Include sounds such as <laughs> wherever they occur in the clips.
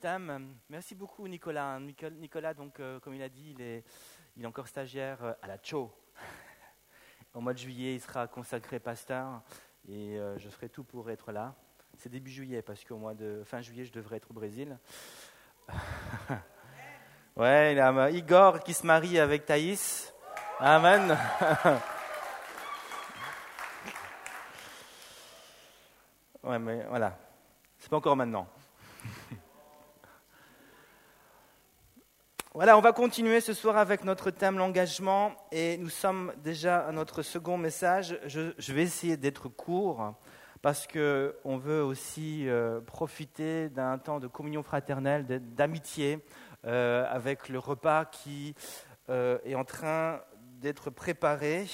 Thème. Merci beaucoup Nicolas. Nicolas, donc, euh, comme il a dit, il est, il est encore stagiaire euh, à la CHO. <laughs> Au mois de juillet, il sera consacré pasteur et euh, je ferai tout pour être là. C'est début juillet parce qu'au mois de fin juillet, je devrais être au Brésil. <laughs> ouais, il y a Igor qui se marie avec Thaïs. Amen. <laughs> ouais, mais voilà, c'est pas encore maintenant. Voilà, on va continuer ce soir avec notre thème l'engagement et nous sommes déjà à notre second message. Je, vais essayer d'être court parce qu'on veut aussi euh, profiter d'un temps de communion fraternelle, d'amitié euh, avec le repas qui euh, est en train d'être préparé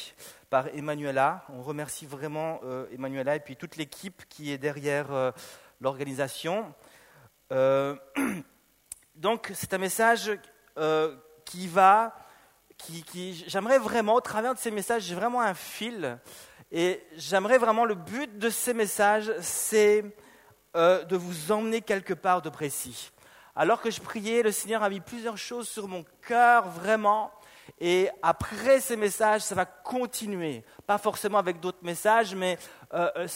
par Emmanuela. On remercie vraiment Emmanuela et puis toute l'équipe qui est derrière l'organisation. <clears throat> donc c'est un message euh, qui va, qui, j'aimerais vraiment, au travers de ces messages, j'ai vraiment un fil. Et j'aimerais vraiment, le but de ces messages, c'est euh, de vous emmener quelque part de précis. Alors que je priais, le Seigneur a mis plusieurs choses sur mon cœur, vraiment. Et après ces messages, ça va continuer. Pas forcément avec d'autres messages, mais euh,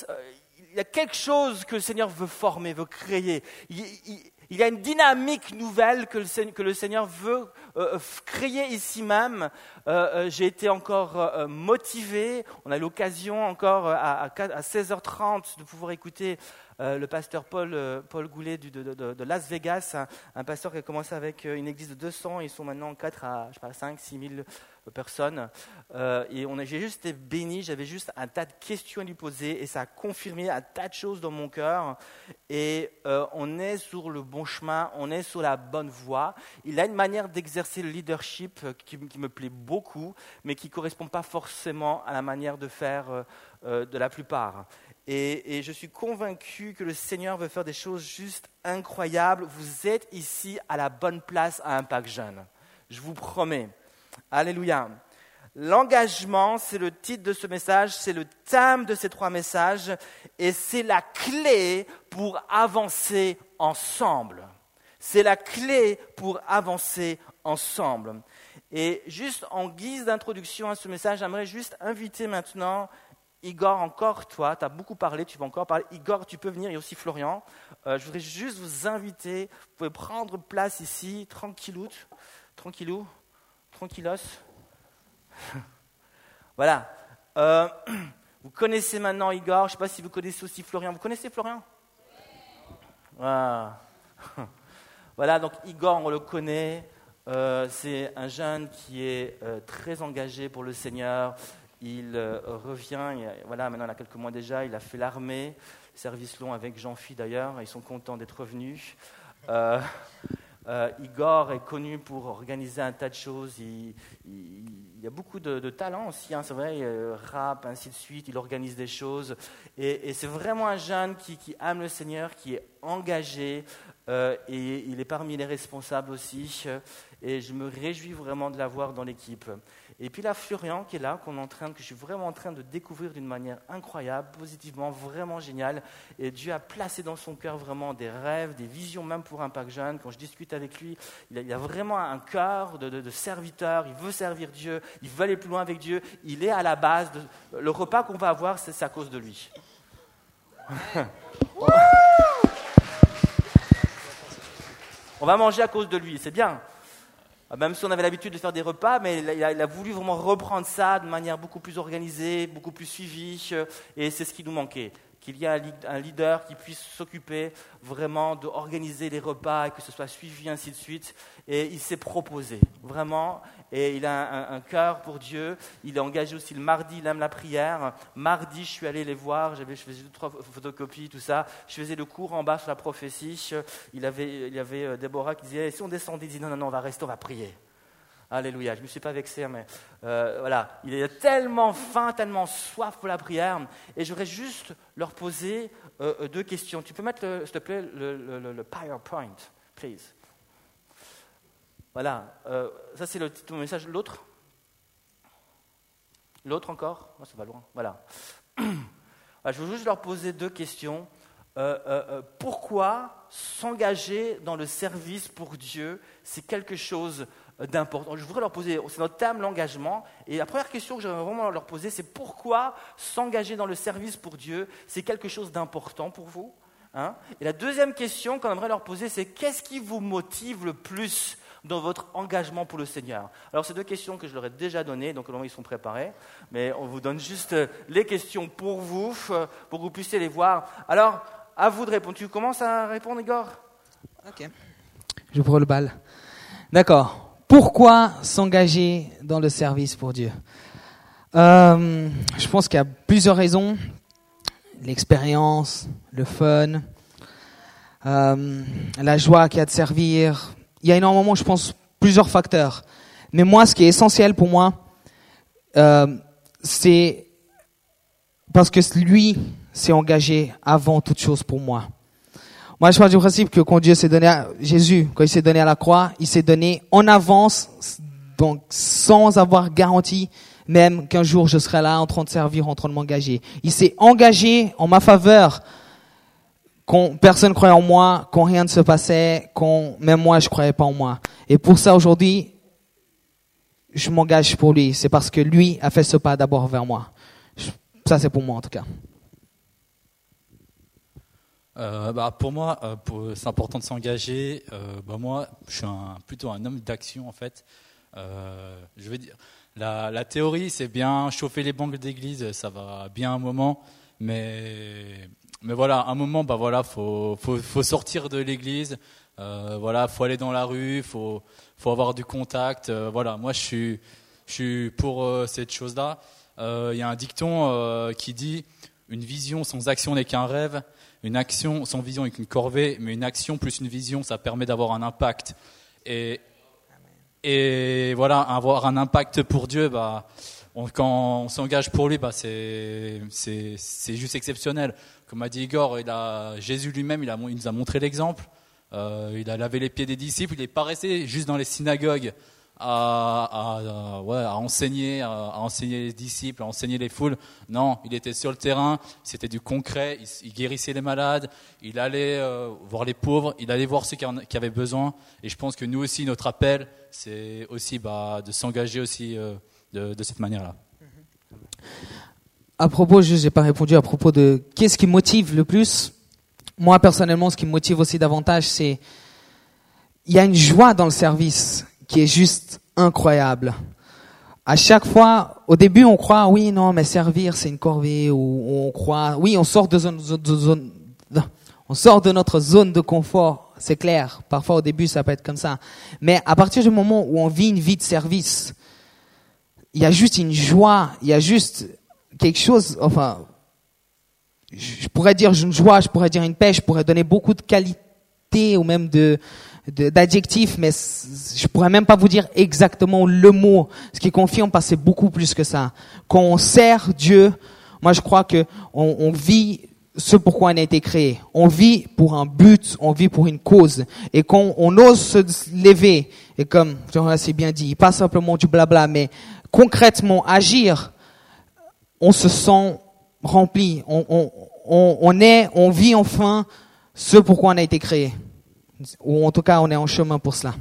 il y a quelque chose que le Seigneur veut former, veut créer. il, il y a une dynamique nouvelle que le, Seigneur veut euh, euh, créer ici même. Euh, j'ai été encore motivé. On a l'occasion encore à, 16h30 de pouvoir écouter le pasteur Paul, Paul Goulet de, Las Vegas, un, pasteur qui a commencé avec une église de 200. Ils sont maintenant 4 à je sais pas, 5, 6 000 personne. Euh, et on j'ai juste été béni, j'avais juste un tas de questions à lui poser et ça a confirmé un tas de choses dans mon cœur. Et euh, on est sur le bon chemin, on est sur la bonne voie. Il a une manière d'exercer le leadership qui, me plaît beaucoup, mais qui ne correspond pas forcément à la manière de faire euh, de la plupart. Et, je suis convaincu que le Seigneur veut faire des choses juste incroyables. Vous êtes ici à la bonne place à Impact Jeune. Je vous promets. Alléluia. L'engagement, c'est le titre de ce message, c'est le thème de ces trois messages, et c'est la clé pour avancer ensemble. C'est la clé pour avancer ensemble. Et juste en guise d'introduction à ce message, j'aimerais juste inviter maintenant Igor, encore toi, tu as beaucoup parlé, tu vas encore parler. Igor, tu peux venir, et aussi Florian. Euh, je voudrais juste vous inviter, vous pouvez prendre place ici, tranquillou, tranquillou tranquillos. <laughs> voilà. Euh, <clears throat> vous connaissez maintenant Igor. Je ne sais pas si vous connaissez aussi Florian. Vous connaissez Florian? Voilà. <laughs> voilà, donc Igor, on le connaît. Euh, c'est un jeune qui est très engagé pour le Seigneur. Il revient, voilà, maintenant il a quelques mois déjà, il a fait l'armée, service long avec Jean-Phi d'ailleurs, ils sont contents d'être revenus. Euh, Igor est connu pour organiser un tas de choses. Il, y a beaucoup de, talent aussi, hein, c'est vrai, euh, rap, ainsi de suite. Il organise des choses. Et, c'est vraiment un jeune qui, aime le Seigneur, qui est engagé. Euh, et il est parmi les responsables aussi. Et je me réjouis vraiment de l'avoir dans l'équipe. Et puis là, Florian qui est là, qu'on est en train, que je suis vraiment en train de découvrir d'une manière incroyable, positivement, vraiment géniale. Et Dieu a placé dans son cœur vraiment des rêves, des visions, même pour un Pâques jeune. Quand je discute avec lui, il a, vraiment un cœur de, serviteur. Il veut servir Dieu. Il veut aller plus loin avec Dieu. Il est à la base. De, le repas qu'on va avoir, c'est à cause de lui. <laughs> On va manger à cause de lui, c'est bien. Ah, même si on avait l'habitude de faire des repas, mais il a, voulu vraiment reprendre ça de manière beaucoup plus organisée, beaucoup plus suivie, euh, et c'est ce qui nous manquait. Qu'il y ait un leader qui puisse s'occuper vraiment d'organiser les repas et que ce soit suivi, ainsi de suite. Et il s'est proposé, vraiment, et il a un, cœur pour Dieu. Il est engagé aussi le mardi, il aime la prière. Mardi, je suis allé les voir, je faisais deux, trois photocopies, tout ça. Je faisais le cours en bas sur la prophétie. Il, avait, il y avait euh, Déborah qui disait, si on descendait, il dit, non, non, non, on va rester, on va prier. Alléluia. Je ne me suis pas vexé, mais euh, voilà. Il est tellement faim, tellement soif pour la prière. Et j'aurais juste leur poser euh, deux questions. Tu peux mettre, s'il te plaît, le, le PowerPoint, please? Voilà, euh, ça c'est le titre de mon message. L'autre? L'autre encore? Oh, Ça va loin. Voilà. <clears throat> Je veux juste leur poser deux questions. euh, euh, pourquoi s'engager dans le service pour Dieu, c'est quelque chose d'important? Je voudrais leur poser, c'est notre thème, l'engagement. Et la première question que j'aimerais vraiment leur poser, c'est pourquoi s'engager dans le service pour Dieu, c'est quelque chose d'important pour vous hein? Et la deuxième question qu'on aimerait leur poser, c'est qu'est-ce qui vous motive le plus dans votre engagement pour le Seigneur Alors, ces deux questions que je leur ai déjà données, donc ils sont préparés, mais on vous donne juste les questions pour vous, pour que vous puissiez les voir. Alors, à vous de répondre. Tu commences à répondre, Igor? Ok. Je prends le bal. D'accord. Pourquoi s'engager dans le service pour Dieu? Euh, Je pense qu'il y a plusieurs raisons. L'expérience, le fun, euh, la joie qu'il y a de servir. Il y a énormément, je pense, plusieurs facteurs. Mais moi, ce qui est essentiel pour moi, euh, c'est parce que lui s'est engagé avant toute chose pour moi. Moi, je pars du principe que quand Dieu s'est donné à Jésus, quand il s'est donné à la croix, il s'est donné en avance, donc sans avoir garanti même qu'un jour je serai là en train de servir, en train de m'engager. Il s'est engagé en ma faveur quand personne croyait en moi, quand rien ne se passait, quand même moi je croyais pas en moi. Et pour ça aujourd'hui, je m'engage pour lui. C'est parce que lui a fait ce pas d'abord vers moi. Ça c'est pour moi en tout cas. Euh, bah, pour moi, euh, c'est important de s'engager. Euh, bah, moi, je suis plutôt un homme d'action en fait. je vais dire, la, la théorie, c'est bien chauffer les banques d'église, ça va bien un moment, mais mais voilà, un moment, bah voilà, faut faut, faut sortir de l'église. voilà, faut aller dans la rue, faut faut avoir du contact. voilà, moi je suis je suis pour cette chose-là. Il y a un dicton qui dit une vision sans action n'est qu'un rêve une action sans vision est une corvée, mais une action plus une vision, ça permet d'avoir un impact. Et, et voilà, avoir un impact pour Dieu, bah, quand on s'engage pour lui, bah, c'est juste exceptionnel. Comme a dit Igor, Jésus lui-même, il, nous a montré l'exemple. Euh, il a lavé les pieds des disciples, il n'est pas resté juste dans les synagogues à, enseigner, à, enseigner les disciples, à enseigner les foules. Non, il était sur le terrain, c'était du concret, il, guérissait les malades, il allait euh, voir les pauvres, il allait voir ceux qui, qui, avaient besoin. Et je pense que nous aussi, notre appel, c'est aussi bah, de s'engager aussi euh, de, cette manière-là. À propos, je n'ai pas répondu à propos de qu'est-ce qui motive le plus. Moi, personnellement, ce qui me motive aussi davantage, c'est il y a une joie dans le service qui est juste incroyable. À chaque fois, au début, on croit, oui, non, mais servir, c'est une corvée, ou on croit, oui, on sort de, zone, de zone, on sort de notre zone de confort, c'est clair. Parfois, au début, ça peut être comme ça. Mais à partir du moment où on vit une vie de service, il y a juste une joie, il y a juste quelque chose, enfin, je pourrais dire une joie, je pourrais dire une paix, je pourrais donner beaucoup de qualité ou même de, d'adjectifs, mais je pourrais même pas vous dire exactement le mot. Ce qui confirme parce que c'est beaucoup plus que ça. Quand on sert Dieu, moi je crois que on, vit ce pourquoi on a été créé. On vit pour un but, on vit pour une cause. Et quand on ose se lever, et comme c'est bien dit, pas simplement du blabla, mais concrètement agir, on se sent rempli. On, est, on vit enfin ce pourquoi on a été créé ou en tout cas on est en chemin pour cela.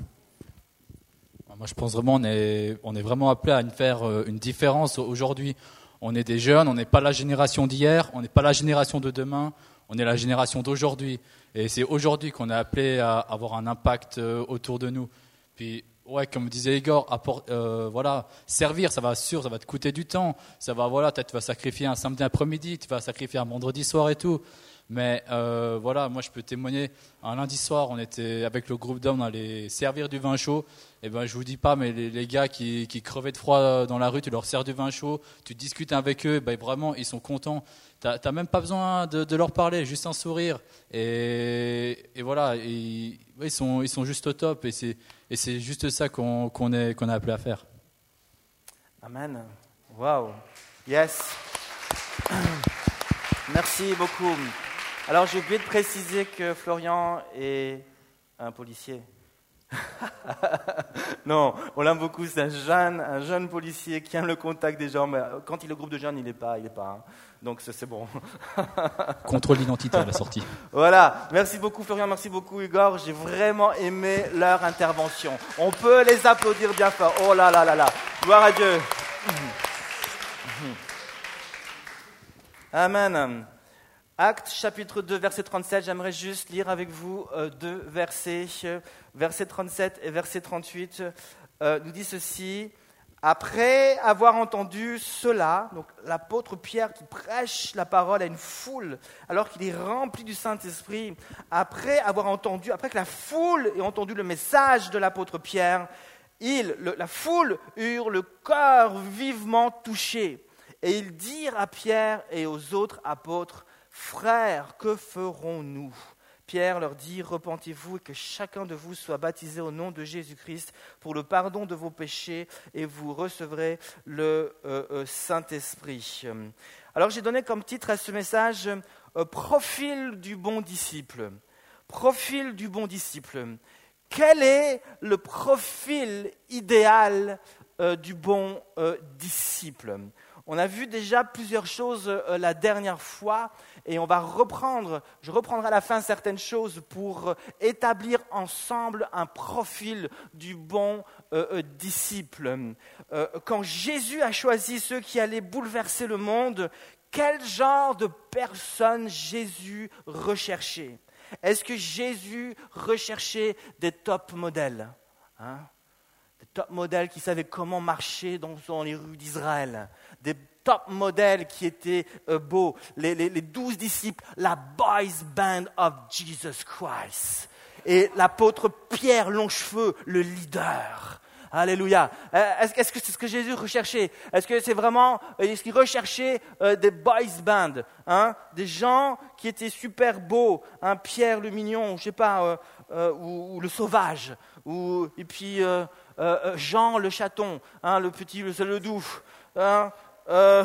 Moi je pense vraiment on est, on est vraiment appelé à faire euh, une différence aujourd'hui. On est des jeunes, on n'est pas la génération d'hier, on n'est pas la génération de demain, on est la génération d'aujourd'hui. Et c'est aujourd'hui qu'on est appelé à avoir un impact euh, autour de nous. Puis ouais, comme disait Igor, euh, voilà, servir, ça va sûr, ça va te coûter du temps. Ça va, voilà, peut-être tu vas sacrifier un samedi après-midi, tu vas sacrifier un vendredi soir et tout. Mais euh, voilà, moi je peux témoigner. Un lundi soir, on était avec le groupe d'hommes, on allait servir du vin chaud. Et ben je vous dis pas, mais les, gars qui, qui, crevaient de froid dans la rue, tu leur sers du vin chaud, tu discutes avec eux, ben vraiment ils sont contents. Tu n'as même pas besoin de, leur parler, juste un sourire. Et, voilà, ils, sont, juste au top. Et c'est juste ça qu'on qu'on a appelé à faire. Amen. Wow. Yes. <coughs> Merci beaucoup. Alors j'ai oublié de préciser que Florian est un policier. <laughs> non, on l'aime beaucoup. C'est un jeune, un jeune policier qui aime le contact des gens. Mais quand il est au groupe de jeunes, il n'est pas, il est pas. Hein. Donc c'est bon. <laughs> Contrôle d'identité à la sortie. Voilà. Merci beaucoup Florian, merci beaucoup Igor. J'ai vraiment aimé leur intervention. On peut les applaudir bien fort. Oh là là là là. Gloire à Dieu. Amen. Acte chapitre 2, verset 37, j'aimerais juste lire avec vous euh, deux versets. Verset 37 et verset 38 euh, nous dit ceci. Après avoir entendu cela, donc l'apôtre Pierre qui prêche la parole à une foule, alors qu'il est rempli du Saint-Esprit, après avoir entendu, après que la foule ait entendu le message de l'apôtre Pierre, il, la foule eurent le cœur vivement touché, et ils dirent à Pierre et aux autres apôtres, Frères, que ferons-nous? Pierre leur dit, Repentez-vous et que chacun de vous soit baptisé au nom de Jésus-Christ pour le pardon de vos péchés et vous recevrez le euh, euh, Saint-Esprit. Alors j'ai donné comme titre à ce message euh, Profil du bon disciple. Profil du bon disciple. Quel est le profil idéal du bon disciple? On a vu déjà plusieurs choses euh, la dernière fois et on va reprendre, je reprendrai à la fin certaines choses pour euh, établir ensemble un profil du bon euh, disciple. quand Jésus a choisi ceux qui allaient bouleverser le monde, quel genre de personnes Jésus recherchait? Est-ce que Jésus recherchait des top modèles hein? Des top modèles qui savaient comment marcher dans les rues d'Israël, des top modèles qui étaient euh, beaux, les, douze disciples, la boys band of Jesus Christ. Et l'apôtre Pierre Longcheveux, le leader. Alléluia. Euh, est-ce que c'est ce que Jésus recherchait? Est-ce que c'est vraiment, euh, est-ce qu'il recherchait des boys band, hein? Des gens qui étaient super beaux, hein, Pierre le mignon, je sais pas, ou, le sauvage, ou et puis Jean le chaton, hein, le petit, le, le doux, euh,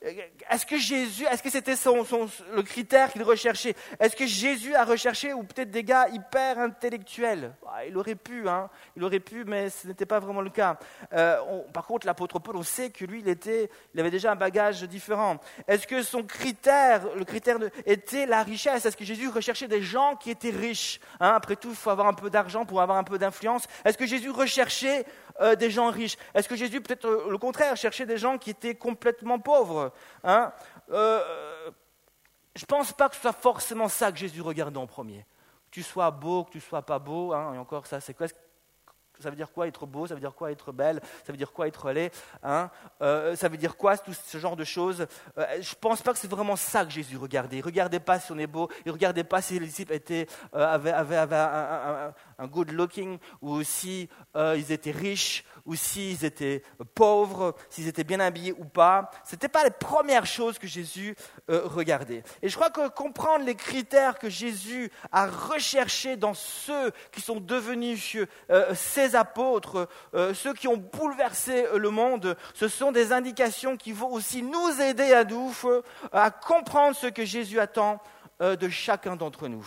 est-ce que Jésus, est-ce que c'était son, le critère qu'il recherchait? Est-ce que Jésus a recherché ou peut-être des gars hyper intellectuels? Bah, Il aurait pu, hein, il aurait pu, mais ce n'était pas vraiment le cas. Euh, par contre, l'apôtre Paul, on sait que lui, il, était, il avait déjà un bagage différent. Est-ce que son critère, le critère était la richesse? Est-ce que Jésus recherchait des gens qui étaient riches hein? Après tout, il faut avoir un peu d'argent pour avoir un peu d'influence. Est-ce que Jésus recherchait euh, des gens riches. Est-ce que Jésus, peut-être euh, le contraire, cherchait des gens qui étaient complètement pauvres hein? Euh, Je ne pense pas que ce soit forcément ça que Jésus regardait en premier. Que tu sois beau, que tu sois pas beau, hein, et encore ça, ça veut dire quoi être beau? Ça veut dire quoi être belle? Ça veut dire quoi être laid? Hein? Ça veut dire quoi tout ce genre de choses? Je ne pense pas que c'est vraiment ça que Jésus regardait. Il ne regardait pas si on est beau, il ne regardait pas si les disciples étaient, avaient, un good looking, ou si euh, ils étaient riches, ou s'ils étaient pauvres, s'ils étaient bien habillés ou pas. Ce n'était pas les premières choses que Jésus euh, regardait. Et je crois que comprendre les critères que Jésus a recherchés dans ceux qui sont devenus euh, ses apôtres, ceux qui ont bouleversé le monde, ce sont des indications qui vont aussi nous aider à nous à comprendre ce que Jésus attend de chacun d'entre nous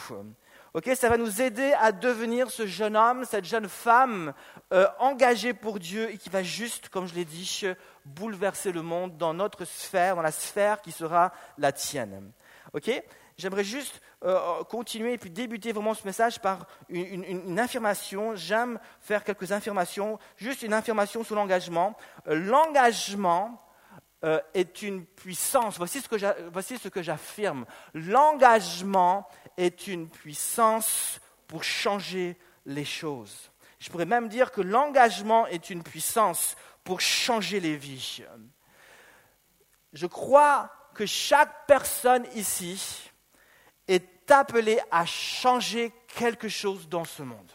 ça va nous aider à devenir ce jeune homme, cette jeune femme euh, engagée pour Dieu et qui va juste, comme je l'ai dit, bouleverser le monde dans notre sphère, dans la sphère qui sera la tienne. J'aimerais juste euh, continuer et puis débuter vraiment ce message par une, affirmation. J'aime faire quelques affirmations, juste une affirmation sur l'engagement. Euh, l'engagement est une puissance. Voici ce que j'affirme. L'engagement est une puissance pour changer les choses. Je pourrais même dire que l'engagement est une puissance pour changer les vies. Je crois que chaque personne ici est appelée à changer quelque chose dans ce monde.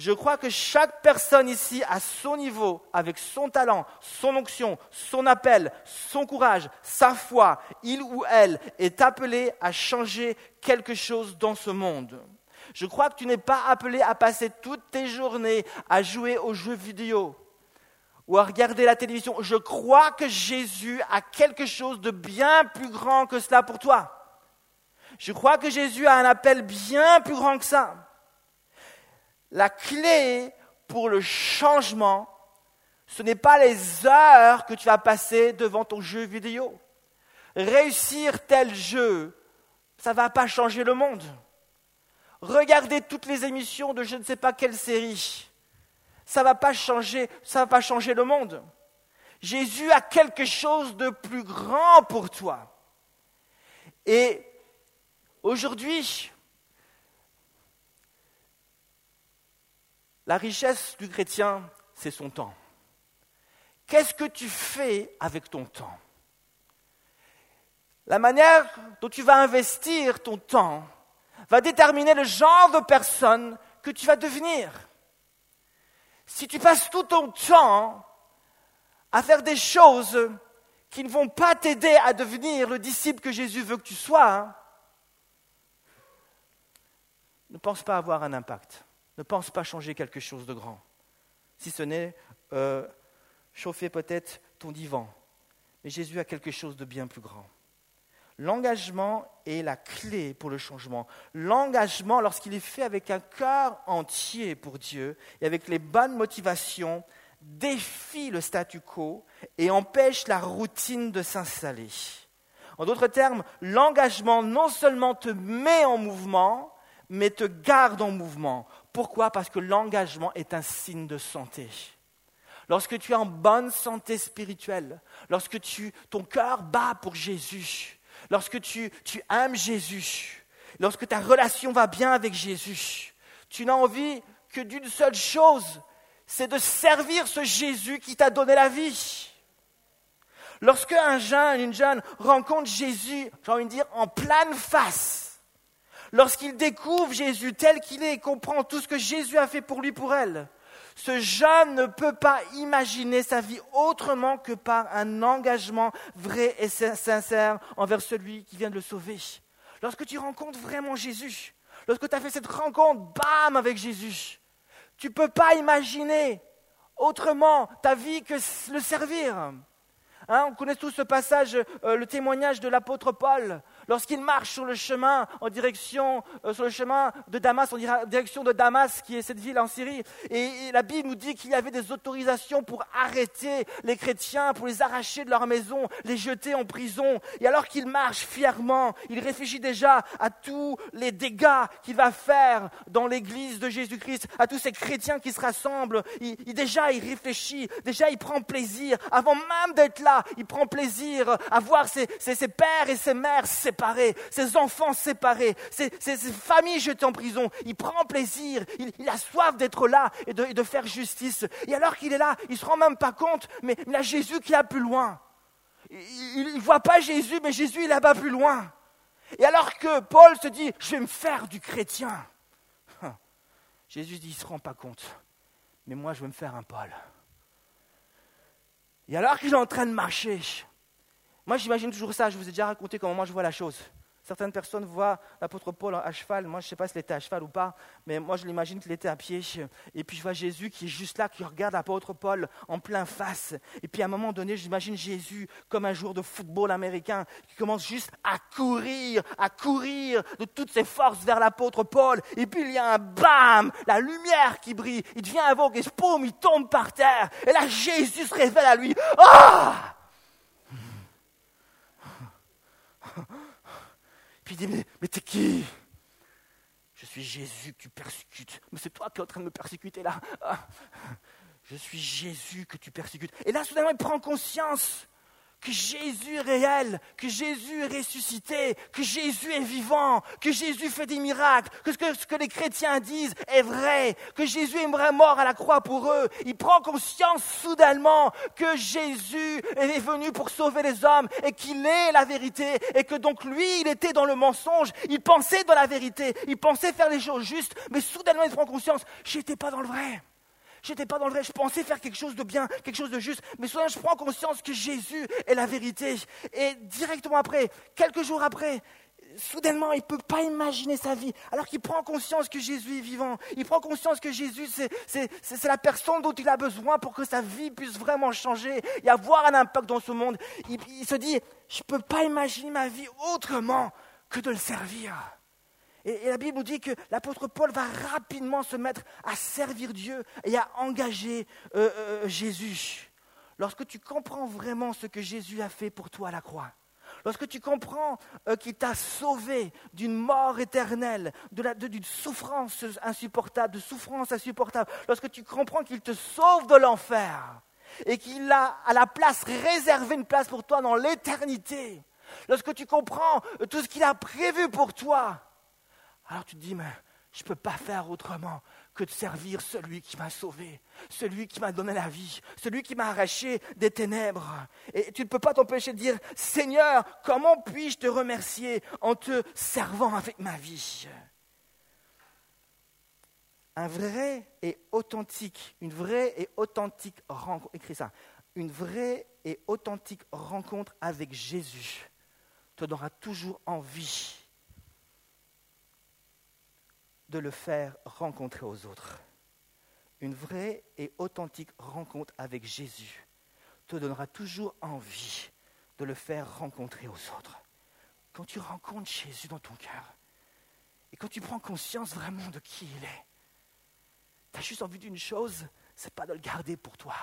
Je crois que chaque personne ici, à son niveau, avec son talent, son onction, son appel, son courage, sa foi, il ou elle est appelé à changer quelque chose dans ce monde. Je crois que tu n'es pas appelé à passer toutes tes journées à jouer aux jeux vidéo ou à regarder la télévision. Je crois que Jésus a quelque chose de bien plus grand que cela pour toi. Je crois que Jésus a un appel bien plus grand que ça. La clé pour le changement, ce n'est pas les heures que tu vas passer devant ton jeu vidéo. Réussir tel jeu, ça ne va pas changer le monde. Regarder toutes les émissions de je ne sais pas quelle série, ça ne va pas changer, ça va pas changer le monde. Jésus a quelque chose de plus grand pour toi. Et aujourd'hui, la richesse du chrétien, c'est son temps. Qu'est-ce que tu fais avec ton temps? La manière dont tu vas investir ton temps va déterminer le genre de personne que tu vas devenir. Si tu passes tout ton temps à faire des choses qui ne vont pas t'aider à devenir le disciple que Jésus veut que tu sois, hein, ne pense pas avoir un impact. Ne pense pas changer quelque chose de grand. Si ce n'est euh, chauffer peut-être ton divan. Mais Jésus a quelque chose de bien plus grand. L'engagement est la clé pour le changement. L'engagement, lorsqu'il est fait avec un cœur entier pour Dieu et avec les bonnes motivations, défie le statu quo et empêche la routine de s'installer. En d'autres termes, l'engagement non seulement te met en mouvement, mais te garde en mouvement. Pourquoi? Parce que l'engagement est un signe de santé. Lorsque tu es en bonne santé spirituelle, lorsque tu, ton cœur bat pour Jésus, lorsque tu, aimes Jésus, lorsque ta relation va bien avec Jésus, tu n'as envie que d'une seule chose, c'est de servir ce Jésus qui t'a donné la vie. Lorsque un jeune, une jeune rencontre Jésus, j'ai envie de dire, en pleine face, lorsqu'il découvre Jésus tel qu'il est et comprend tout ce que Jésus a fait pour lui, pour elle, ce jeune ne peut pas imaginer sa vie autrement que par un engagement vrai et sincère envers celui qui vient de le sauver. Lorsque tu rencontres vraiment Jésus, lorsque tu as fait cette rencontre, bam, avec Jésus, tu ne peux pas imaginer autrement ta vie que le servir. Hein, on connaît tous ce passage, euh, le témoignage de l'apôtre Paul, lorsqu'il marche sur le chemin euh, sur le chemin de Damas, en direction de Damas, qui est cette ville en Syrie. Et, la Bible nous dit qu'il y avait des autorisations pour arrêter les chrétiens, pour les arracher de leur maison, les jeter en prison. Et alors qu'il marche fièrement, il réfléchit déjà à tous les dégâts qu'il va faire dans l'église de Jésus-Christ, à tous ces chrétiens qui se rassemblent. Il, déjà, il réfléchit, déjà, il prend plaisir. Avant même d'être là, il prend plaisir à voir ses, ses pères et ses mères séparés ses enfants séparés, ses, familles jetées en prison. Il prend plaisir, il, a soif d'être là et de, faire justice. Et alors qu'il est là, il ne se rend même pas compte, mais il a Jésus qui est plus loin. Il ne voit pas Jésus, mais Jésus est là-bas plus loin. Et alors que Paul se dit, je vais me faire du chrétien. Jésus dit, il ne se rend pas compte. Mais moi, je vais me faire un Paul. Et alors qu'il est en train de marcher, moi, j'imagine toujours ça. Je vous ai déjà raconté comment moi je vois la chose. Certaines personnes voient l'apôtre Paul à cheval. Moi, je ne sais pas s'il était à cheval ou pas, mais moi, je l'imagine qu'il était à pied. Et puis, je vois Jésus qui est juste là, qui regarde l'apôtre Paul en plein face. Et puis, à un moment donné, j'imagine Jésus comme un joueur de football américain qui commence juste à courir, à courir de toutes ses forces vers l'apôtre Paul. Et puis, il y a un bam, la lumière qui brille. Il devient aveugle et boum, il tombe par terre. Et là, Jésus se révèle à lui. Ah! Il dit, mais, mais t'es qui? Je suis Jésus que tu persécutes. Mais c'est toi qui es en train de me persécuter là. Ah. Je suis Jésus que tu persécutes. Et là, soudainement, il prend conscience que Jésus est réel, que Jésus est ressuscité, que Jésus est vivant, que Jésus fait des miracles, que ce que, les chrétiens disent est vrai, que Jésus est mort à la croix pour eux. Il prend conscience soudainement que Jésus est venu pour sauver les hommes et qu'il est la vérité et que donc lui, il était dans le mensonge, il pensait dans la vérité, il pensait faire les choses justes, mais soudainement il prend conscience, j'étais pas dans le vrai. J'étais pas dans le vrai, je pensais faire quelque chose de bien, quelque chose de juste, mais soudain je prends conscience que Jésus est la vérité. Et directement après, quelques jours après, soudainement, il ne peut pas imaginer sa vie, alors qu'il prend conscience que Jésus est vivant. Il prend conscience que Jésus, c'est la personne dont il a besoin pour que sa vie puisse vraiment changer et avoir un impact dans ce monde. Il, il se dit, je ne peux pas imaginer ma vie autrement que de le servir. Et, la Bible nous dit que l'apôtre Paul va rapidement se mettre à servir Dieu et à engager euh, euh, Jésus. Lorsque tu comprends vraiment ce que Jésus a fait pour toi à la croix, lorsque tu comprends euh, qu'il t'a sauvé d'une mort éternelle, d'une souffrance insupportable, de souffrance insupportable, lorsque tu comprends qu'il te sauve de l'enfer et qu'il a à la place réservé une place pour toi dans l'éternité, lorsque tu comprends tout ce qu'il a prévu pour toi, alors tu te dis, mais je ne peux pas faire autrement que de servir celui qui m'a sauvé, celui qui m'a donné la vie, celui qui m'a arraché des ténèbres. Et tu ne peux pas t'empêcher de dire, Seigneur, comment puis-je te remercier en te servant avec ma vie? Un vrai et authentique, une vraie et authentique rencontre, une vraie et authentique rencontre avec Jésus te donnera toujours envie de le faire rencontrer aux autres. Une vraie et authentique rencontre avec Jésus te donnera toujours envie de le faire rencontrer aux autres. Quand tu rencontres Jésus dans ton cœur, et quand tu prends conscience vraiment de qui il est, tu as juste envie d'une chose, c'est pas de le garder pour toi.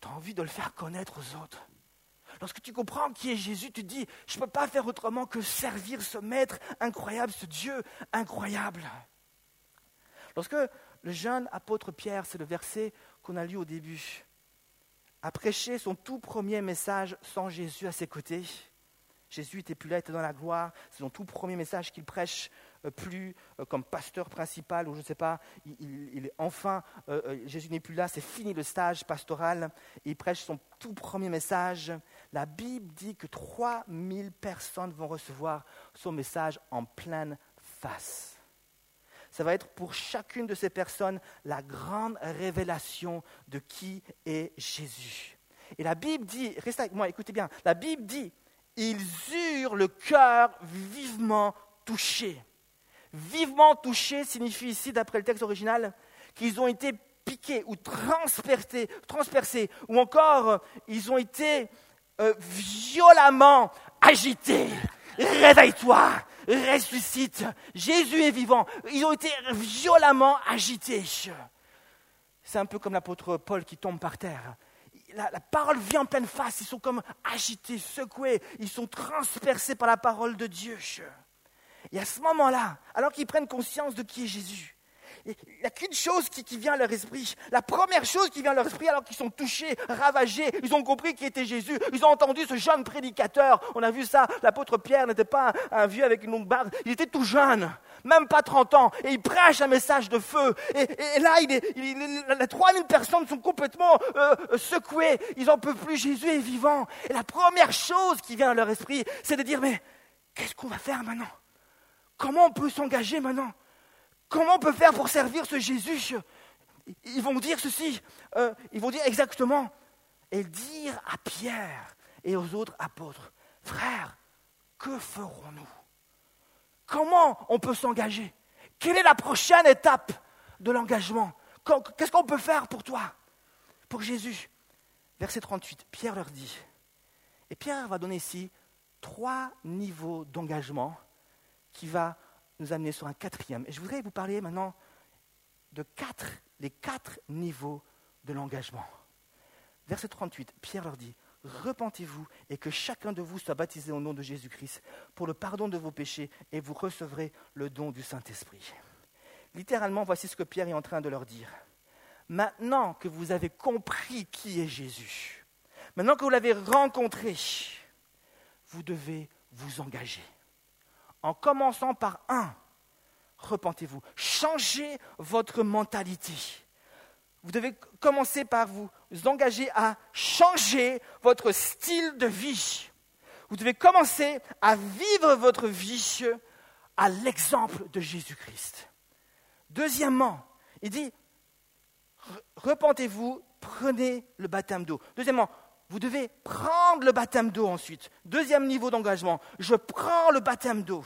Tu as envie de le faire connaître aux autres. Lorsque tu comprends qui est Jésus, tu dis, je ne peux pas faire autrement que servir ce maître incroyable, ce Dieu incroyable. Lorsque le jeune apôtre Pierre, c'est le verset qu'on a lu au début, a prêché son tout premier message sans Jésus à ses côtés, Jésus n'était plus là, était dans la gloire. C'est son tout premier message qu'il prêche plus euh, comme pasteur principal, ou je ne sais pas, il, est enfin, euh, Jésus n'est plus là, c'est fini le stage pastoral. Il prêche son tout premier message. La Bible dit que 3000 personnes vont recevoir son message en pleine face. Ça va être pour chacune de ces personnes la grande révélation de qui est Jésus. Et la Bible dit, restez avec moi, écoutez bien, la Bible dit ils eurent le cœur vivement touché. Vivement touché signifie ici, d'après le texte original, qu'ils ont été piqués ou transpercés, transpercés ou encore ils ont été euh, violemment agités. Réveille-toi, ressuscite, Jésus est vivant. Ils ont été violemment agités. C'est un peu comme l'apôtre Paul qui tombe par terre la, parole vient en pleine face, ils sont comme agités, secoués, ils sont transpercés par la parole de Dieu. Et à ce moment-là, alors qu'ils prennent conscience de qui est Jésus, il n'y a qu'une chose qui, vient à leur esprit. La première chose qui vient à leur esprit, alors qu'ils sont touchés, ravagés, ils ont compris qui était Jésus. Ils ont entendu ce jeune prédicateur. On a vu ça. L'apôtre Pierre n'était pas un, vieux avec une longue barbe. Il était tout jeune même pas 30 ans, et il prêche un message de feu. Et, là, il est, les 3000 personnes sont complètement euh, secouées, ils n'en peuvent plus, Jésus est vivant. Et la première chose qui vient à leur esprit, c'est de dire, mais qu'est-ce qu'on va faire maintenant? Comment on peut s'engager maintenant? Comment on peut faire pour servir ce Jésus? Ils vont dire ceci, euh, ils vont dire exactement, et dire à Pierre et aux autres apôtres, frères, que ferons-nous? Comment on peut s'engager? Quelle est la prochaine étape de l'engagement? Qu'est-ce qu'on peut faire pour toi Pour Jésus Verset 38, Pierre leur dit, et Pierre va donner ici trois niveaux d'engagement qui va nous amener sur un quatrième. Et je voudrais vous parler maintenant de quatre, les quatre niveaux de l'engagement. Verset 38, Pierre leur dit, repentez-vous et que chacun de vous soit baptisé au nom de Jésus-Christ pour le pardon de vos péchés et vous recevrez le don du Saint-Esprit. Littéralement, voici ce que Pierre est en train de leur dire. Maintenant que vous avez compris qui est Jésus, maintenant que vous l'avez rencontré, vous devez vous engager. En commençant par un, repentez-vous, changez votre mentalité. Vous devez commencer par vous engager à changer votre style de vie. Vous devez commencer à vivre votre vie à l'exemple de Jésus-Christ. Deuxièmement, il dit, repentez-vous, prenez le baptême d'eau. Deuxièmement, vous devez prendre le baptême d'eau ensuite. Deuxième niveau d'engagement, je prends le baptême d'eau.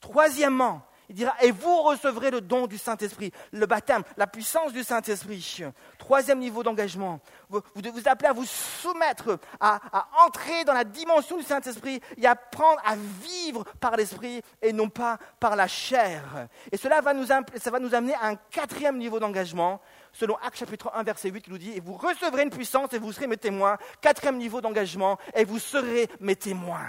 Troisièmement, Il dira, et vous recevrez le don du Saint-Esprit, le baptême, la puissance du Saint-Esprit. Troisième niveau d'engagement, vous, vous vous appelez à vous soumettre, à, entrer dans la dimension du Saint-Esprit et apprendre à vivre par l'Esprit et non pas par la chair. Et cela va nous, ça va nous amener à un quatrième niveau d'engagement, selon Actes chapitre 1, verset 8, qui nous dit, et vous recevrez une puissance et vous serez mes témoins. Quatrième niveau d'engagement, et vous serez mes témoins.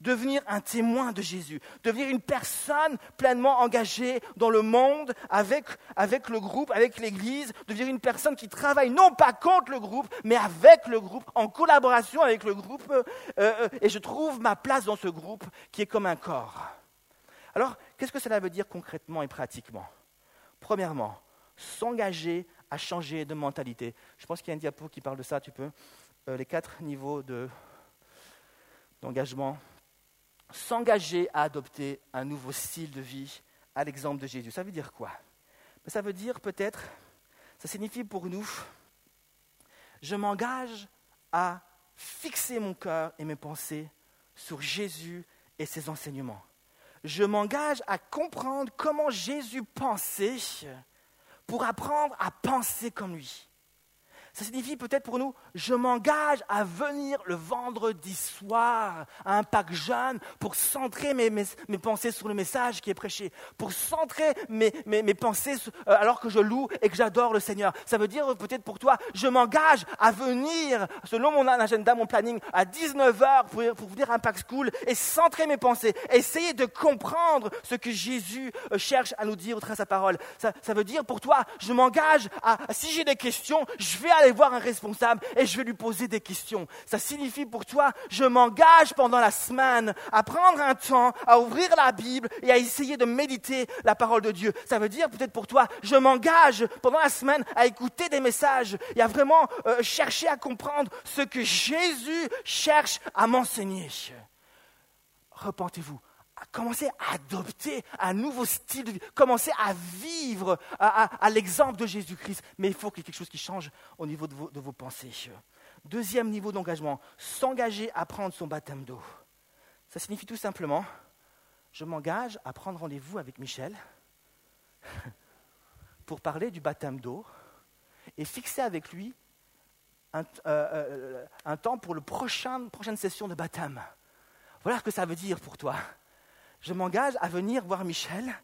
Devenir un témoin de Jésus, devenir une personne pleinement engagée dans le monde, avec, avec le groupe, avec l'Église, devenir une personne qui travaille non pas contre le groupe, mais avec le groupe, en collaboration avec le groupe. euh, euh, et je trouve ma place dans ce groupe qui est comme un corps. Alors, qu'est-ce que cela veut dire concrètement et pratiquement? Premièrement, s'engager à changer de mentalité. Je pense qu'il y a un diapo qui parle de ça, tu peux. Euh, les quatre niveaux de- d'engagement. S'engager à adopter un nouveau style de vie à l'exemple de Jésus. Ça veut dire quoi? Ben, Ça veut dire peut-être, ça signifie pour nous, je m'engage à fixer mon cœur et mes pensées sur Jésus et ses enseignements. Je m'engage à comprendre comment Jésus pensait pour apprendre à penser comme lui. Ça signifie peut-être pour nous, je m'engage à venir le vendredi soir à un Pâques jeune pour centrer mes, mes- mes pensées sur le message qui est prêché, pour centrer mes, mes- pensées euh, alors que je loue et que j'adore le Seigneur. Ça veut dire peut-être pour toi, je m'engage à venir, selon mon agenda, mon planning, à 19h pour, pour venir à un Pâques School et centrer mes pensées, essayer de comprendre ce que Jésus euh, cherche à nous dire au travers de sa parole. Ça, ça veut dire pour toi, je m'engage à, si j'ai des questions, je vais aller voir un responsable et je vais lui poser des questions. Ça signifie pour toi, je m'engage pendant la semaine à prendre un temps, à ouvrir la Bible et à essayer de méditer la parole de Dieu. Ça veut dire peut-être pour toi, je m'engage pendant la semaine à écouter des messages et à vraiment euh, chercher à comprendre ce que Jésus cherche à m'enseigner. Repentez-vous. Commencez à adopter un nouveau style de vie. Commencez à vivre à, l'exemple de Jésus-Christ. Mais il faut qu'il y ait quelque chose qui change au niveau de vos, pensées. Deuxième niveau d'engagement, s'engager à prendre son baptême d'eau. Ça signifie tout simplement, je m'engage à prendre rendez-vous avec Michel <laughs> pour parler du baptême d'eau et fixer avec lui un, euh, euh, temps pour la prochaine session de baptême. Voilà ce que ça veut dire pour toi. Je m'engage à venir voir Michel,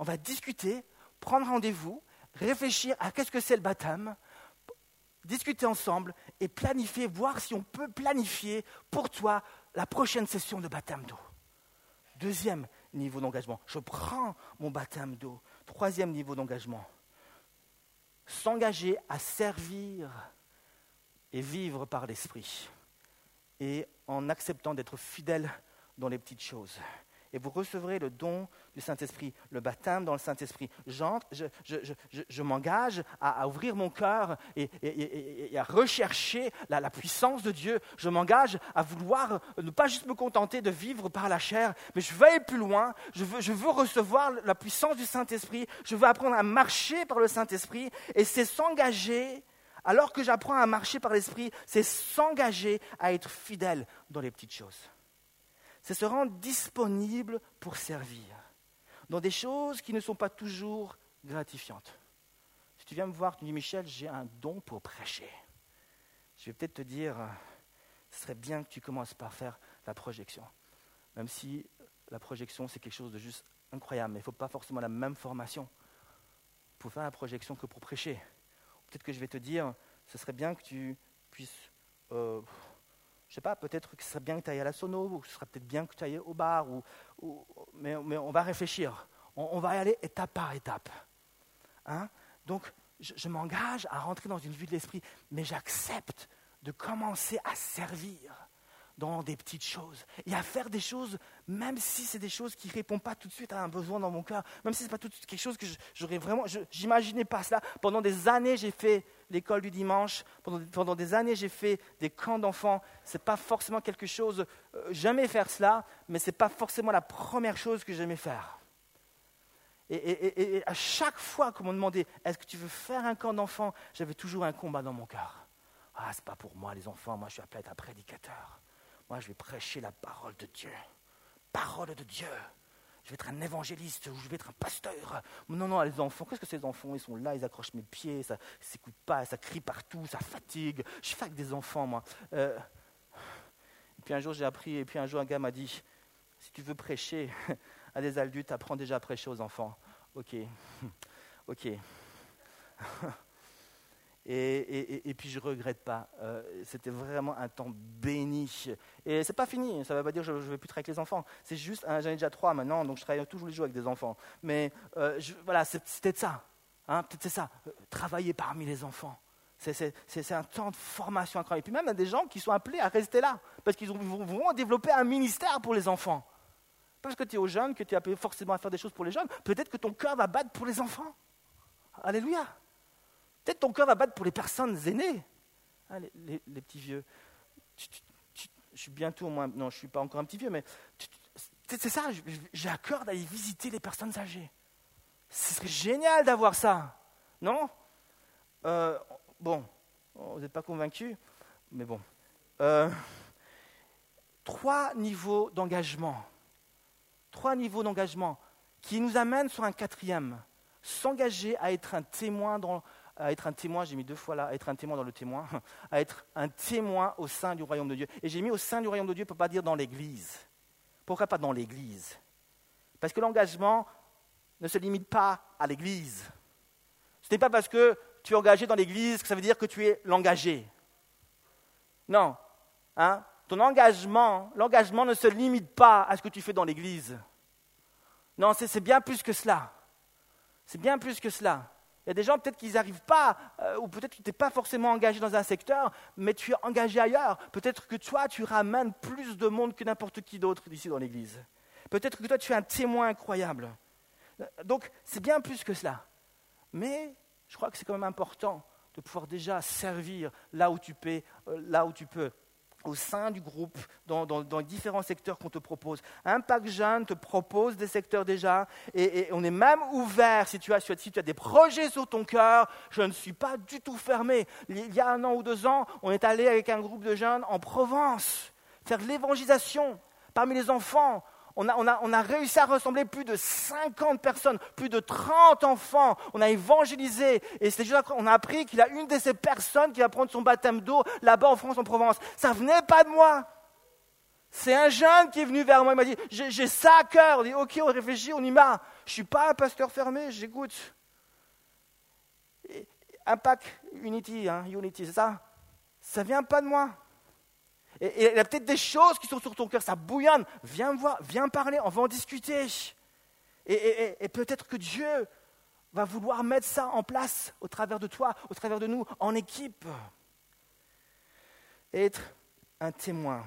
on va discuter, prendre rendez-vous, réfléchir à qu'est-ce que c'est le baptême, discuter ensemble et planifier, voir si on peut planifier pour toi la prochaine session de baptême d'eau. Deuxième niveau d'engagement, je prends mon baptême d'eau. Troisième niveau d'engagement, s'engager à servir et vivre par l'esprit et en acceptant d'être fidèle dans les petites choses. Et vous recevrez le don du Saint-Esprit, le baptême dans le Saint-Esprit. Je, m'engage à, ouvrir mon cœur et, à rechercher la, puissance de Dieu. Je m'engage à vouloir ne pas juste me contenter de vivre par la chair, mais je veux aller plus loin. Je veux, je veux recevoir la puissance du Saint-Esprit. Je veux apprendre à marcher par le Saint-Esprit. Et c'est s'engager alors que j'apprends à marcher par l'esprit, c'est s'engager à être fidèle dans les petites choses. C'est se rendre disponible pour servir dans des choses qui ne sont pas toujours gratifiantes. Si tu viens me voir, tu me dis Michel, j'ai un don pour prêcher. Je vais peut-être te dire, euh, ce serait bien que tu commences par faire la projection. Même si la projection, c'est quelque chose de juste incroyable, mais il ne faut pas forcément la même formation pour faire la projection que pour prêcher. Peut-être que je vais te dire, ce serait bien que tu puisses, euh, je sais pas, peut-être que ce serait bien que tu ailles à la sono, ou ce serait peut-être bien que tu ailles au bar, mais, on va réfléchir. On, on va y aller étape par étape. Hein? Donc, je, je m'engage à rentrer dans une vue de l'esprit, mais j'accepte de commencer à servir dans des petites choses et à faire des choses, même si c'est des choses qui ne répondent pas tout de suite à un besoin dans mon cœur, même si ce n'est pas tout de suite quelque chose que j'aurais vraiment, je n'imaginais pas cela. Pendant des années, j'ai fait l'école du dimanche, pendant, des années, j'ai fait des camps d'enfants. Ce n'est pas forcément quelque chose, euh, j'aimais faire cela, mais ce n'est pas forcément la première chose que j'aimais faire. Et à chaque fois qu'on me demandait, est-ce que tu veux faire un camp d'enfants, j'avais toujours un combat dans mon cœur. Ah, c'est pas pour moi les enfants, moi je suis appelé à être un prédicateur. Moi je vais prêcher la parole de Dieu. Parole de Dieu. je vais être un évangéliste ou je vais être un pasteur. Non, non, les enfants, qu'est-ce que ces enfants Ils sont là, ils accrochent mes pieds, ça ne s'écoute pas, ça crie partout, ça fatigue. Je fais avec des enfants, moi. Euh, et puis un jour, j'ai appris, et puis un jour, un gars m'a dit si tu veux prêcher <laughs> à des adultes, apprends déjà à prêcher aux enfants. Ok, <laughs> ok. Et, puis je ne regrette pas. Euh, c'était vraiment un temps béni. Et c'est pas fini. Ça ne veut pas dire que je ne vais plus travailler avec les enfants. C'est juste, j'en ai déjà trois maintenant, donc je travaille toujours les jours avec des enfants. Mais euh, voilà, c'était ça. Hein, Peut-être c'est ça. Euh, travailler parmi les enfants. C'est un temps de formation incroyable. Et puis même, il y a des gens qui sont appelés à rester là. Parce qu'ils vont développer un ministère pour les enfants. Parce que tu es aux jeunes, que tu es appelé forcément à faire des choses pour les jeunes. Peut-être que ton cœur va battre pour les enfants. Alléluia. Peut-être ton cœur va battre pour les personnes aînées. Ah, les, petits vieux. je suis bientôt au moins. Non, je ne suis pas encore un petit vieux, mais c'est ça. J'ai à cœur d'aller visiter les personnes âgées. Ce serait génial d'avoir ça. Non? Euh, Bon, vous n'êtes pas convaincu, mais bon. Euh, trois niveaux d'engagement. Trois niveaux d'engagement qui nous amènent sur un quatrième. S'engager à être un témoin dans, à être un témoin, j'ai mis deux fois là, à être un témoin dans le témoin, <laughs> à être un témoin au sein du royaume de Dieu. Et j'ai mis au sein du royaume de Dieu pour ne pas dire dans l'Église. Pourquoi pas dans l'Église? Parce que l'engagement ne se limite pas à l'Église. Ce n'est pas parce que tu es engagé dans l'Église que ça veut dire que tu es l'engagé. Non. Hein? Ton engagement, l'engagement ne se limite pas à ce que tu fais dans l'Église. Non, c'est bien plus que cela. C'est bien plus que cela. Il y a des gens, peut-être qu'ils n'arrivent pas, euh, ou peut-être que tu n'es pas forcément engagé dans un secteur, mais tu es engagé ailleurs. Peut-être que toi, tu ramènes plus de monde que n'importe qui d'autre ici dans l'Église. Peut-être que toi, tu es un témoin incroyable. Donc, c'est bien plus que cela. Mais je crois que c'est quand même important de pouvoir déjà servir là où tu peux, là où tu peux au sein du groupe, dans, dans, différents secteurs qu'on te propose. Impact Jeune te propose des secteurs déjà, et, on est même ouvert si tu, as, si tu as des projets sur ton cœur. Je ne suis pas du tout fermé. Il y a un an ou deux ans, on est allé avec un groupe de jeunes en Provence faire de l'évangélisation parmi les enfants on a, réussi à rassembler plus de 50 personnes, plus de 30 enfants. On a évangélisé. Et c'est juste on a appris qu'il y a une de ces personnes qui va prendre son baptême d'eau là-bas en France, en Provence. Ça venait pas de moi. C'est un jeune qui est venu vers moi. Il m'a dit J'ai ça à cœur. On dit Ok, on réfléchit, on y va. Je ne suis pas un pasteur fermé, j'écoute. Impact Unity, hein, Unity, c'est ça? Ça vient pas de moi. Et, il y a peut-être des choses qui sont sur ton cœur, ça bouillonne. Viens me voir, viens parler, on va en discuter. Et, peut-être que Dieu va vouloir mettre ça en place au travers de toi, au travers de nous, en équipe. Être un témoin.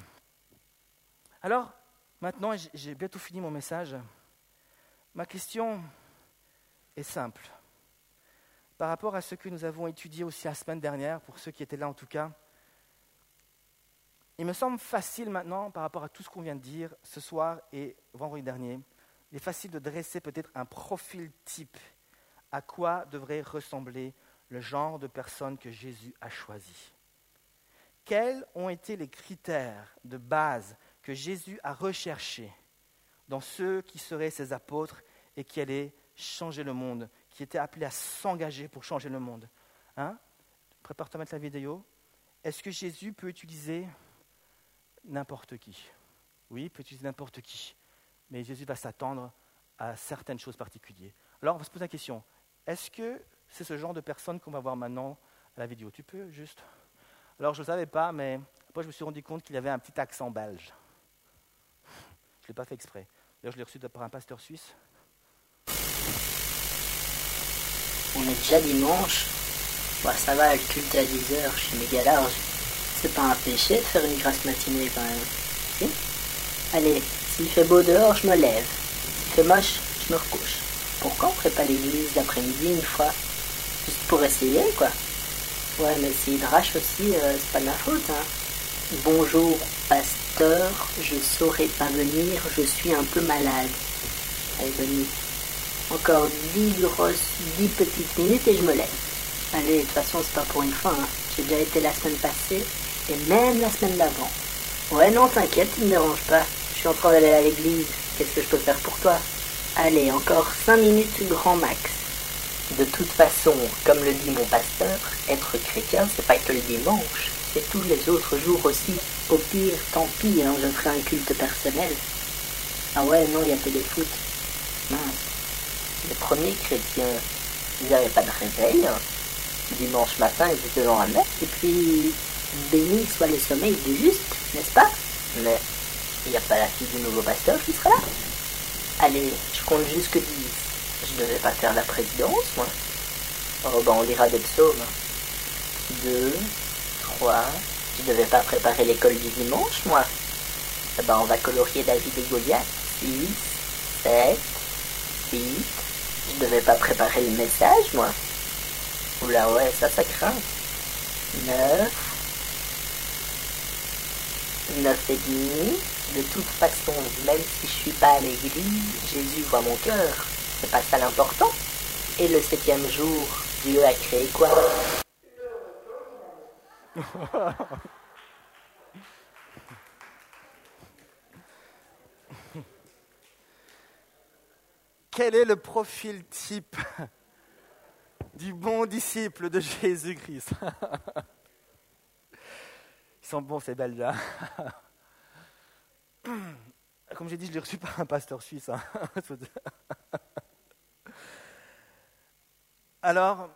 Alors, maintenant, j'ai bientôt fini mon message. Ma question est simple. Par rapport à ce que nous avons étudié aussi la semaine dernière, pour ceux qui étaient là en tout cas, il me semble facile maintenant, par rapport à tout ce qu'on vient de dire ce soir et vendredi dernier, il est facile de dresser peut-être un profil type à quoi devrait ressembler le genre de personne que Jésus a choisi? Quels ont été les critères de base que Jésus a recherchés dans ceux qui seraient ses apôtres et qui allaient changer le monde, qui étaient appelés à s'engager pour changer le monde? Hein? Prépare-toi à mettre la vidéo. Est-ce que Jésus peut utiliser n'importe qui. Oui, peut utiliser n'importe qui. Mais Jésus va s'attendre à certaines choses particulières. Alors, on va se poser la question est-ce que c'est ce genre de personne qu'on va voir maintenant à la vidéo? Tu peux juste. Alors, je ne savais pas, mais après, je me suis rendu compte qu'il avait un petit accent belge. Je ne l'ai pas fait exprès. D'ailleurs, je l'ai reçu par un pasteur suisse. On est déjà dimanche. Bah, ça va, le culte à 10h chez Mégalarge. C'est pas un péché de faire une grasse matinée quand même. Si Allez, s'il fait beau dehors, je me lève. S'il fait moche, je me recouche. Pourquoi on ferait pas l'église l'après-midi une fois? Juste pour essayer, quoi. Ouais, mais s'il drache aussi, euh, c'est pas de ma faute, hein. Bonjour, pasteur, je saurais pas venir, je suis un peu malade. Allez, bonne Encore dix grosses, dix petites minutes et je me lève. Allez, de toute façon, c'est pas pour une fois, hein. J'ai déjà été la semaine passée, et même la semaine d'avant. Ouais, non, t'inquiète, tu me dérange pas. Je suis en train d'aller à l'église. Qu'est-ce que je peux faire pour toi? Allez, encore cinq minutes grand max. De toute façon, comme le dit mon pasteur, être chrétien, c'est pas que le dimanche, c'est tous les autres jours aussi. Au pire, tant pis, hein, je ferai un culte personnel. Ah ouais, non, il y a téléfoot. Mince. Les premiers chrétiens, ils n'avaient pas de réveil. hein. Dimanche matin, ils étaient dans la messe, et puis, béni soit le sommeil du juste, n'est-ce pas? Mais il n'y a pas la fille du nouveau pasteur qui sera là? Allez, je compte jusque 10. Je devais pas faire la présidence, moi. Oh, ben on lira des psaumes. 2, 3. Je devais pas préparer l'école du dimanche, moi. Eh ben on va colorier David et Goliath. 6, 7, 8. Je devais pas préparer le message, moi. Oula, ouais, ça, ça craint. 9. 9 et demi. De toute façon, même si je suis pas à l'église, Jésus voit mon cœur. C'est pas ça l'important. Et le septième jour, Dieu a créé quoi? <laughs> Quel est le profil type <laughs> du bon disciple de Jésus-Christ? <laughs> Ils sont bons, ces Belges. <laughs> Comme j'ai dit, je l'ai reçu par un pasteur suisse. hein. <laughs> Alors,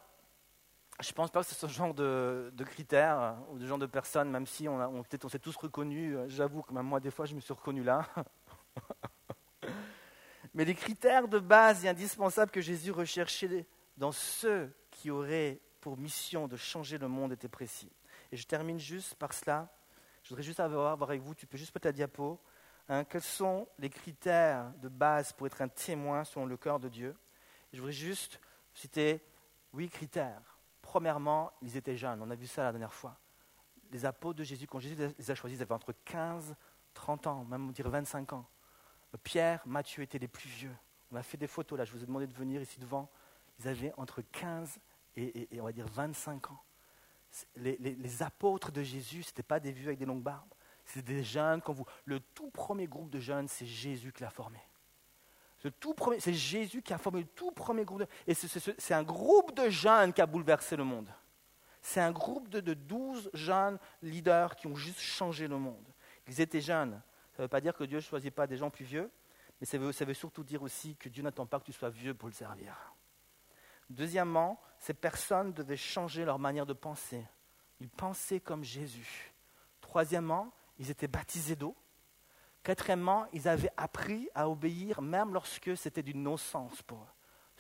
je pense pas que c'est ce genre de, critères euh, ou de genre de personnes, même si on, peut-être on s'est tous reconnus. euh, J'avoue que même moi, des fois, je me suis reconnu là. <laughs> Mais les critères de base et indispensables que Jésus recherchait dans ceux qui auraient pour mission de changer le monde étaient précis. Je termine juste par cela. Je voudrais juste avoir, voir avec vous, tu peux juste mettre la diapo. hein, quels sont les critères de base pour être un témoin selon le cœur de Dieu? Je voudrais juste citer huit critères. Premièrement, ils étaient jeunes. On a vu ça la dernière fois. Les apôtres de Jésus, quand Jésus les a choisis, ils avaient entre 15 30 ans, même on dirait 25 ans. Pierre, Matthieu étaient les plus vieux. On a fait des photos là, je vous ai demandé de venir ici devant. Ils avaient entre 15 et, et- et on va dire 25 ans. Les, apôtres de Jésus, ce n'étaient pas des vieux avec des longues barbes. C'était des jeunes comme vous. Le tout premier groupe de jeunes, c'est Jésus qui l'a formé. C'est Jésus qui a formé le tout premier groupe. de- et c'est- un groupe de jeunes qui a bouleversé le monde. C'est un groupe de, 12 jeunes leaders qui ont juste changé le monde. Ils étaient jeunes. Ça ne veut pas dire que Dieu ne choisit pas des gens plus vieux, mais ça veut surtout dire aussi que Dieu n'attend pas que tu sois vieux pour le servir. Deuxièmement, ces personnes devaient changer leur manière de penser. Ils pensaient comme Jésus. Troisièmement, ils étaient baptisés d'eau. Quatrièmement, ils avaient appris à obéir même lorsque c'était du non-sens pour eux.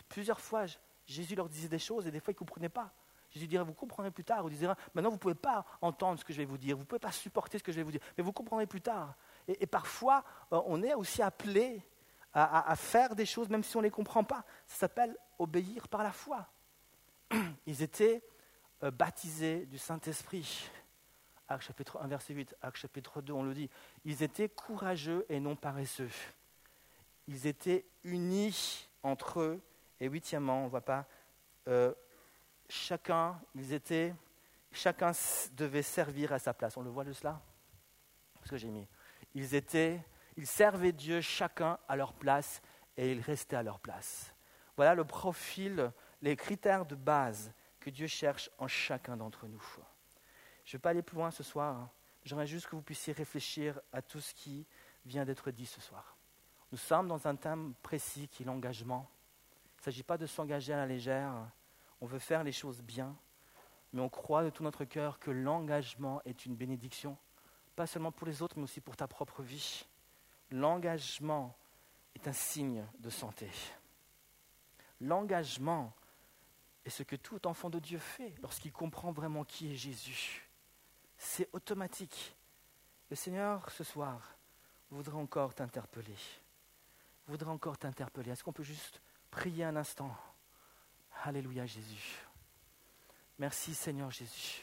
Plusieurs fois, Jésus leur disait des choses et des fois ils ne comprenaient pas. Jésus dirait, vous comprendrez plus tard. Ou dirait, maintenant vous ne pouvez pas entendre ce que je vais vous dire, vous ne pouvez pas supporter ce que je vais vous dire, mais vous comprendrez plus tard. Et, parfois, euh, on est aussi appelé à, à- à faire des choses même si on ne les comprend pas. Ça s'appelle obéir par la foi. <clears throat> Ils étaient euh, baptisés du Saint-Esprit. Acte chapitre 1, verset 8, Acte chapitre 2, on le dit. Ils étaient courageux et non paresseux. Ils étaient unis entre eux. Et huitièmement, on ne voit pas, euh, chacun, ils étaient, chacun devait servir à sa place. On le voit de cela? Ce que j'ai mis. Ils étaient, ils servaient Dieu chacun à leur place et ils restaient à leur place. Voilà le profil, les critères de base que Dieu cherche en chacun d'entre nous. Je ne vais pas aller plus loin ce soir. hein. J'aimerais juste que vous puissiez réfléchir à tout ce qui vient d'être dit ce soir. Nous sommes dans un thème précis qui est l'engagement. Il ne s'agit pas de s'engager à la légère. On veut faire les choses bien, mais on croit de tout notre cœur que l'engagement est une bénédiction, pas seulement pour les autres, mais aussi pour ta propre vie. L'engagement est un signe de santé. L'engagement est ce que tout enfant de Dieu fait lorsqu'il comprend vraiment qui est Jésus. C'est automatique. Le Seigneur, ce soir, voudrait encore t'interpeller. Voudrait encore t'interpeller. Est-ce qu'on peut juste prier un instant? Alléluia Jésus. Merci Seigneur Jésus.